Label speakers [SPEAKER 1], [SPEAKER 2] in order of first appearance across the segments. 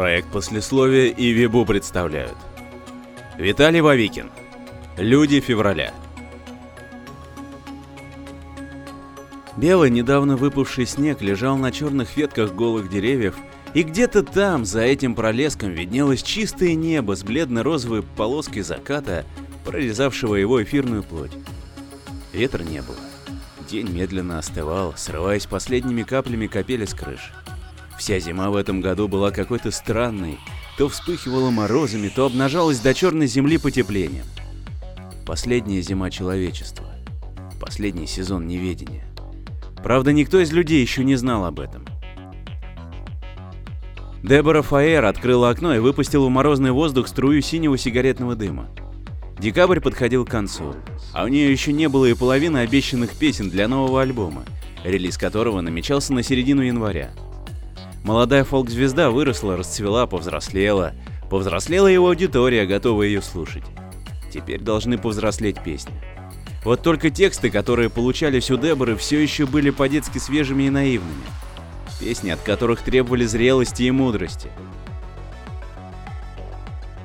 [SPEAKER 1] Проект послесловия и Вибу представляют. Виталий Вавикин. Люди февраля. Белый, недавно выпавший снег лежал на черных ветках голых деревьев, и где-то там, за этим пролеском, виднелось чистое небо с бледно-розовой полоской заката, прорезавшего его эфирную плоть. Ветра не было. День медленно остывал, срываясь последними каплями капели с крыш. Вся зима в этом году была какой-то странной, то вспыхивала морозами, то обнажалась до черной земли потеплением. Последняя зима человечества. Последний сезон неведения. Правда, никто из людей еще не знал об этом. Дебора Фаер открыла окно и выпустила в морозный воздух струю синего сигаретного дыма. Декабрь подходил к концу, а у нее еще не было и половины обещанных песен для нового альбома, релиз которого намечался на середину января. Молодая фолк-звезда выросла, расцвела, повзрослела. Повзрослела его аудитория, готовая ее слушать. Теперь должны повзрослеть песни. Вот только тексты, которые получались у Деборы, все еще были по-детски свежими и наивными. Песни, от которых требовали зрелости и мудрости.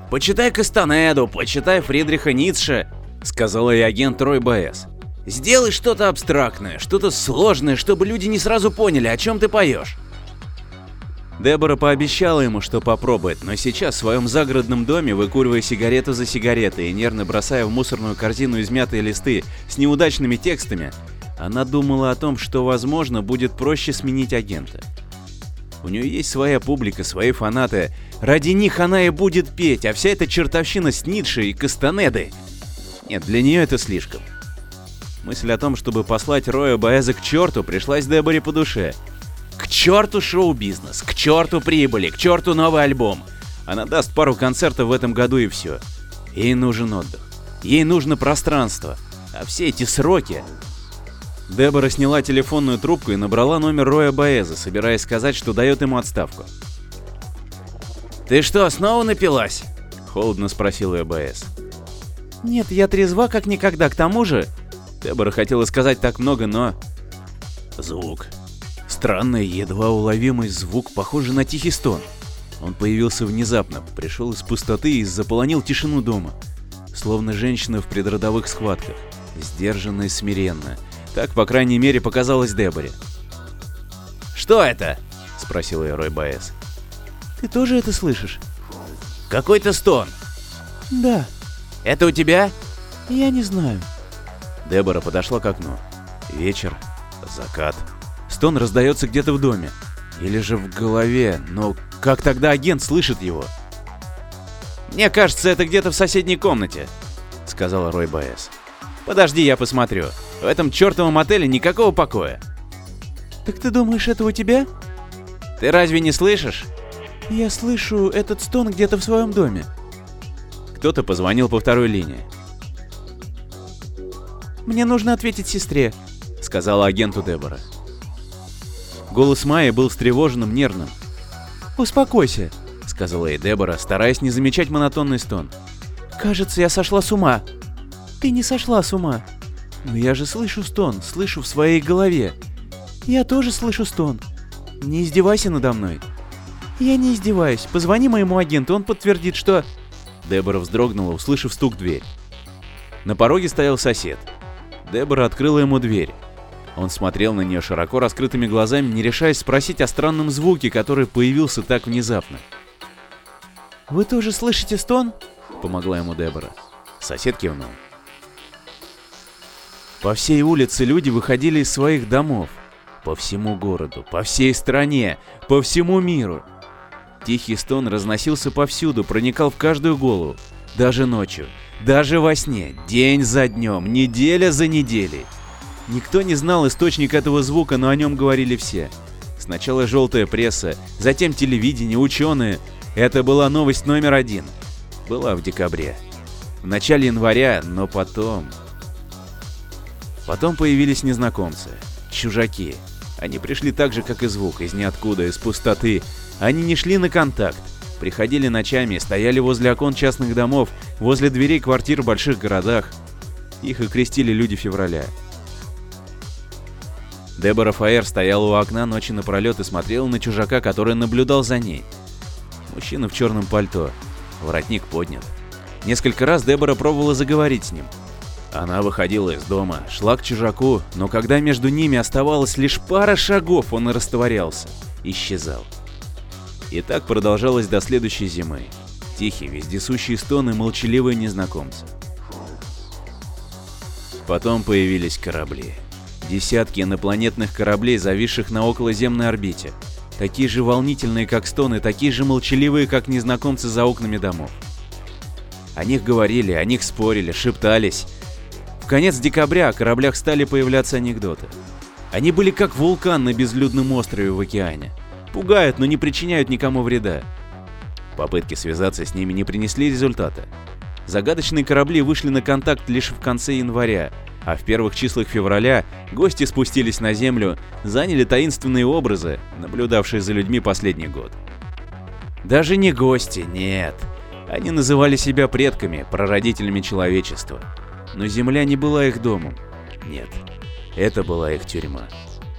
[SPEAKER 1] «Почитай Кастанеду, почитай Фридриха Ницше», — сказала и агент Трой Б.С. «Сделай что-то абстрактное, что-то сложное, чтобы люди не сразу поняли, о чем ты поешь». Дебора пообещала ему, что попробует, но сейчас в своем загородном доме, выкуривая сигарету за сигаретой и нервно бросая в мусорную корзину измятые листы с неудачными текстами, она думала о том, что, возможно, будет проще сменить агента. У нее есть своя публика, свои фанаты. Ради них она и будет петь, а вся эта чертовщина с Ницше и Кастанеды... Нет, для нее это слишком. Мысль о том, чтобы послать Роя Баэза к черту, пришлась Деборе по душе — черту шоу-бизнес, к черту прибыли, к черту новый альбом. Она даст пару концертов в этом году и все. Ей нужен отдых. Ей нужно пространство. А все эти сроки... Дебора сняла телефонную трубку и набрала номер Роя Баэза, собираясь сказать, что дает ему отставку. «Ты что, снова напилась?» — холодно спросил ее Баэз. «Нет, я трезва как никогда, к тому же...» Дебора хотела сказать так много, но... Звук. Странный, едва уловимый звук, похожий на тихий стон. Он появился внезапно, пришел из пустоты и заполонил тишину дома. Словно женщина в предродовых схватках. Сдержанно и смиренно. Так, по крайней мере, показалось Деборе. «Что это?» — спросил ее Рой Баэс.
[SPEAKER 2] «Ты тоже это слышишь?»
[SPEAKER 1] «Какой-то стон».
[SPEAKER 2] «Да».
[SPEAKER 1] «Это у тебя?»
[SPEAKER 2] «Я не знаю».
[SPEAKER 1] Дебора подошла к окну. Вечер, закат. Стон раздается где-то в доме. Или же в голове, но как тогда агент слышит его? «Мне кажется, это где-то в соседней комнате», — сказал Рой Баэс. «Подожди, я посмотрю. В этом чертовом отеле никакого покоя».
[SPEAKER 2] «Так ты думаешь, это у тебя?»
[SPEAKER 1] «Ты разве не слышишь?»
[SPEAKER 2] «Я слышу этот стон где-то в своем доме».
[SPEAKER 1] Кто-то позвонил по второй линии.
[SPEAKER 2] «Мне нужно ответить сестре», —
[SPEAKER 1] сказала агенту Дебора. Голос Майи был встревоженным, нервным.
[SPEAKER 2] «Успокойся», —
[SPEAKER 1] сказала ей Дебора, стараясь не замечать монотонный стон.
[SPEAKER 2] «Кажется, я сошла с ума». «Ты не сошла с ума». «Но я же слышу стон, слышу в своей голове». «Я тоже слышу стон».
[SPEAKER 1] «Не издевайся надо мной».
[SPEAKER 2] «Я не издеваюсь. Позвони моему агенту, он подтвердит, что...»
[SPEAKER 1] Дебора вздрогнула, услышав стук в дверь. На пороге стоял сосед. Дебора открыла ему дверь. Он смотрел на нее широко раскрытыми глазами, не решаясь спросить о странном звуке, который появился так внезапно.
[SPEAKER 2] «Вы тоже слышите стон?»
[SPEAKER 1] — помогла ему Дебора. Сосед кивнул. По всей улице люди выходили из своих домов. По всему городу, по всей стране, по всему миру. Тихий стон разносился повсюду, проникал в каждую голову. Даже ночью, даже во сне, день за днем, неделя за неделей. Никто не знал источник этого звука, но о нем говорили все. Сначала желтая пресса, затем телевидение, ученые. Это была новость номер один. Была в декабре. В начале января, но потом... Потом появились незнакомцы. Чужаки. Они пришли так же, как и звук, из ниоткуда, из пустоты. Они не шли на контакт. Приходили ночами, стояли возле окон частных домов, возле дверей квартир в больших городах. Их и крестили люди февраля. Дебора Фаер стояла у окна ночи напролет и смотрела на чужака, который наблюдал за ней. Мужчина в черном пальто. Воротник поднят. Несколько раз Дебора пробовала заговорить с ним. Она выходила из дома, шла к чужаку, но когда между ними оставалось лишь пара шагов, он и растворялся, исчезал. И так продолжалось до следующей зимы. Тихие, вездесущие стоны, молчаливые незнакомцы. Потом появились корабли. Десятки инопланетных кораблей, зависших на околоземной орбите. Такие же волнительные, как стоны, такие же молчаливые, как незнакомцы за окнами домов. О них говорили, о них спорили, шептались. В конец декабря о кораблях стали появляться анекдоты. Они были как вулкан на безлюдном острове в океане. Пугают, но не причиняют никому вреда. Попытки связаться с ними не принесли результата. Загадочные корабли вышли на контакт лишь в конце января, а в первых числах февраля гости спустились на Землю, заняли таинственные образы, наблюдавшие за людьми последний год. Даже не гости, нет. Они называли себя предками, прародителями человечества. Но Земля не была их домом. Нет, это была их тюрьма.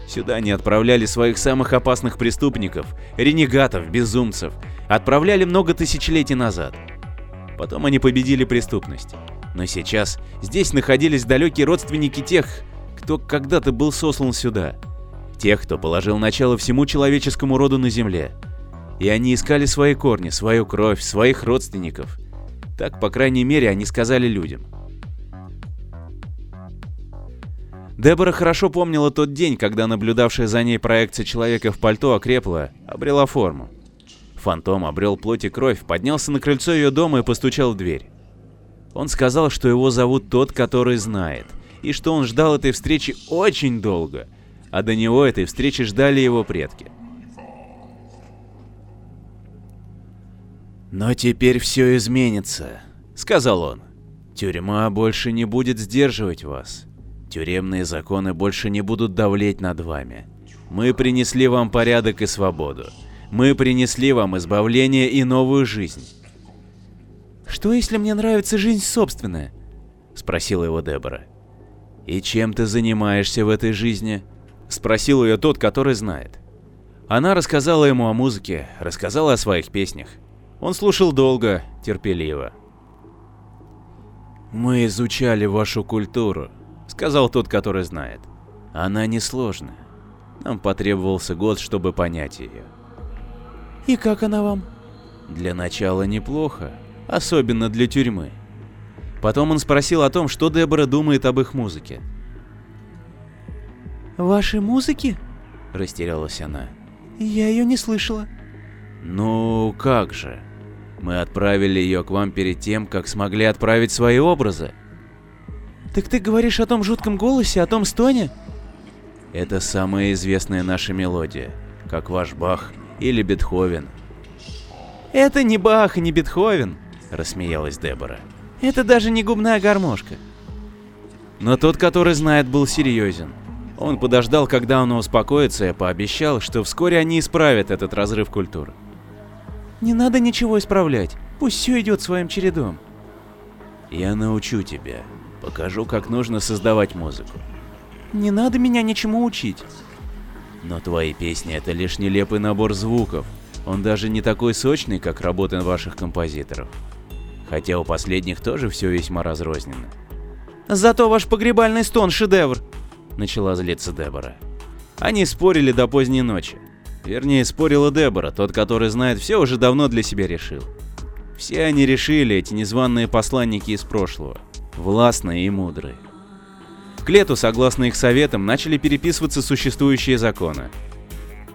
[SPEAKER 1] Сюда они отправляли своих самых опасных преступников, ренегатов, безумцев. Отправляли много тысячелетий назад. Потом они победили преступность. Но сейчас здесь находились далекие родственники тех, кто когда-то был сослан сюда. Тех, кто положил начало всему человеческому роду на Земле. И они искали свои корни, свою кровь, своих родственников. Так, по крайней мере, они сказали людям. Дебора хорошо помнила тот день, когда наблюдавшая за ней проекция человека в пальто окрепла, обрела форму. Фантом обрел плоть и кровь, поднялся на крыльцо ее дома и постучал в дверь. Он сказал, что его зовут тот, который знает, и что он ждал этой встречи очень долго, а до него этой встречи ждали его предки. «Но теперь все изменится», — сказал он. «Тюрьма больше не будет сдерживать вас. Тюремные законы больше не будут давлеть над вами. Мы принесли вам порядок и свободу. Мы принесли вам избавление и новую жизнь.
[SPEAKER 2] «Что, если мне нравится жизнь собственная?»
[SPEAKER 1] — спросила его Дебора. «И чем ты занимаешься в этой жизни?» — спросил ее тот, который знает. Она рассказала ему о музыке, рассказала о своих песнях. Он слушал долго, терпеливо. «Мы изучали вашу культуру», — сказал тот, который знает. «Она несложная. Нам потребовался год, чтобы понять ее.
[SPEAKER 2] «И как она вам?»
[SPEAKER 1] «Для начала неплохо, особенно для тюрьмы». Потом он спросил о том, что Дебора думает об их музыке.
[SPEAKER 2] «Вашей музыки?»
[SPEAKER 1] – растерялась она.
[SPEAKER 2] «Я ее не слышала».
[SPEAKER 1] «Ну, как же. Мы отправили ее к вам перед тем, как смогли отправить свои образы».
[SPEAKER 2] «Так ты говоришь о том жутком голосе, о том стоне?»
[SPEAKER 1] «Это самая известная наша мелодия, как ваш Бах или Бетховен.
[SPEAKER 2] «Это не Бах и не Бетховен», — рассмеялась Дебора. «Это даже не губная гармошка».
[SPEAKER 1] Но тот, который знает, был серьезен. Он подождал, когда она успокоится, и пообещал, что вскоре они исправят этот разрыв культур.
[SPEAKER 2] «Не надо ничего исправлять, пусть все идет своим чередом».
[SPEAKER 1] «Я научу тебя, покажу, как нужно создавать музыку».
[SPEAKER 2] «Не надо меня ничему учить.
[SPEAKER 1] Но твои песни это лишь нелепый набор звуков. Он даже не такой сочный, как работы ваших композиторов. Хотя у последних тоже все весьма разрозненно.
[SPEAKER 2] Зато ваш погребальный стон шедевр,
[SPEAKER 1] начала злиться Дебора. Они спорили до поздней ночи. Вернее, спорила Дебора, тот, который знает все, уже давно для себя решил. Все они решили, эти незваные посланники из прошлого. Властные и мудрые. К лету, согласно их советам, начали переписываться существующие законы.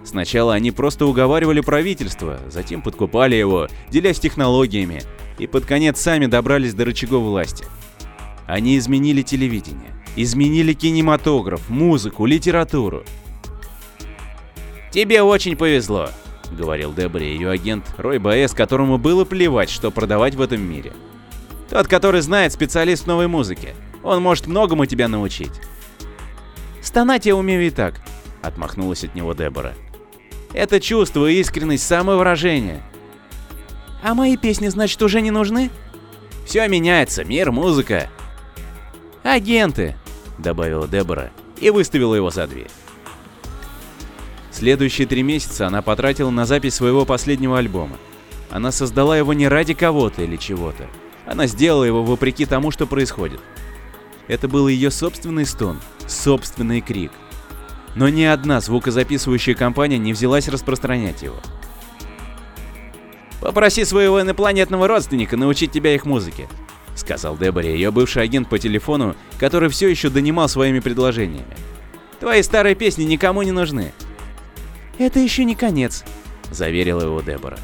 [SPEAKER 1] Сначала они просто уговаривали правительство, затем подкупали его, делясь технологиями, и под конец сами добрались до рычагов власти. Они изменили телевидение, изменили кинематограф, музыку, литературу. «Тебе очень повезло», — говорил Дебри ее агент Рой Баэс, которому было плевать, что продавать в этом мире. «Тот, который знает специалист новой музыке. Он может многому тебя научить. Стонать я умею и так, отмахнулась от него Дебора. Это чувство и искренность самовыражения.
[SPEAKER 2] А мои песни, значит, уже не нужны?
[SPEAKER 1] Все меняется, мир, музыка. Агенты, добавила Дебора и выставила его за дверь. Следующие три месяца она потратила на запись своего последнего альбома. Она создала его не ради кого-то или чего-то. Она сделала его вопреки тому, что происходит. Это был ее собственный стон, собственный крик. Но ни одна звукозаписывающая компания не взялась распространять его. «Попроси своего инопланетного родственника научить тебя их музыке», — сказал Деборе, ее бывший агент по телефону, который все еще донимал своими предложениями. «Твои старые песни никому не нужны».
[SPEAKER 2] «Это еще не конец», —
[SPEAKER 1] заверила его Дебора.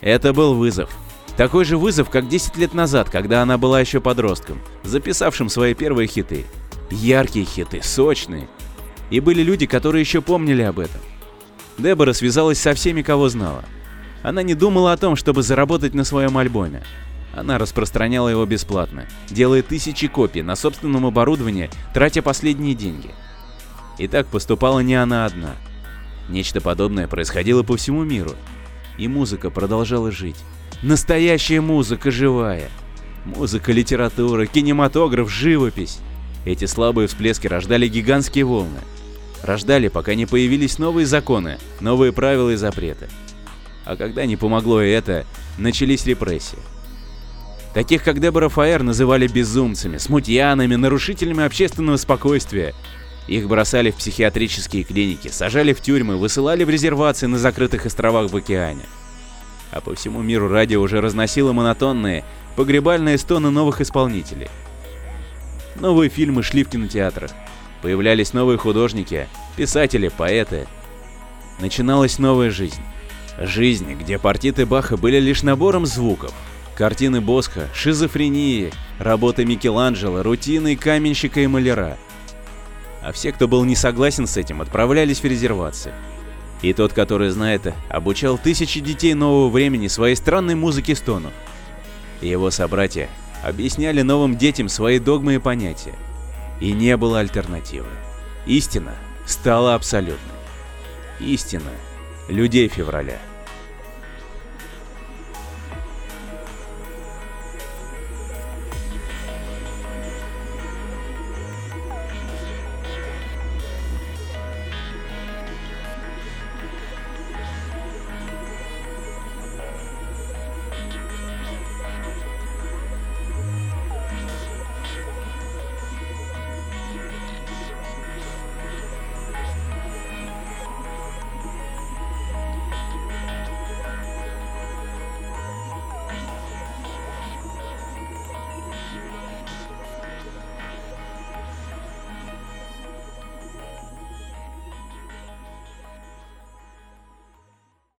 [SPEAKER 1] Это был вызов. Такой же вызов, как 10 лет назад, когда она была еще подростком, записавшим свои первые хиты. Яркие хиты, сочные. И были люди, которые еще помнили об этом. Дебора связалась со всеми, кого знала. Она не думала о том, чтобы заработать на своем альбоме. Она распространяла его бесплатно, делая тысячи копий на собственном оборудовании, тратя последние деньги. И так поступала не она одна. Нечто подобное происходило по всему миру. И музыка продолжала жить. Настоящая музыка живая. Музыка, литература, кинематограф, живопись. Эти слабые всплески рождали гигантские волны. Рождали, пока не появились новые законы, новые правила и запреты. А когда не помогло и это, начались репрессии. Таких, как Дебора Фаер, называли безумцами, смутьянами, нарушителями общественного спокойствия. Их бросали в психиатрические клиники, сажали в тюрьмы, высылали в резервации на закрытых островах в океане. А по всему миру радио уже разносило монотонные, погребальные стоны новых исполнителей. Новые фильмы шли в кинотеатрах. Появлялись новые художники, писатели, поэты. Начиналась новая жизнь. Жизнь, где партиты Баха были лишь набором звуков. Картины Босха, шизофрении, работы Микеланджело, рутины каменщика и маляра. А все, кто был не согласен с этим, отправлялись в резервации. И тот, который знает, обучал тысячи детей нового времени своей странной музыке стонов. Его собратья объясняли новым детям свои догмы и понятия. И не было альтернативы. Истина стала абсолютной. Истина людей февраля.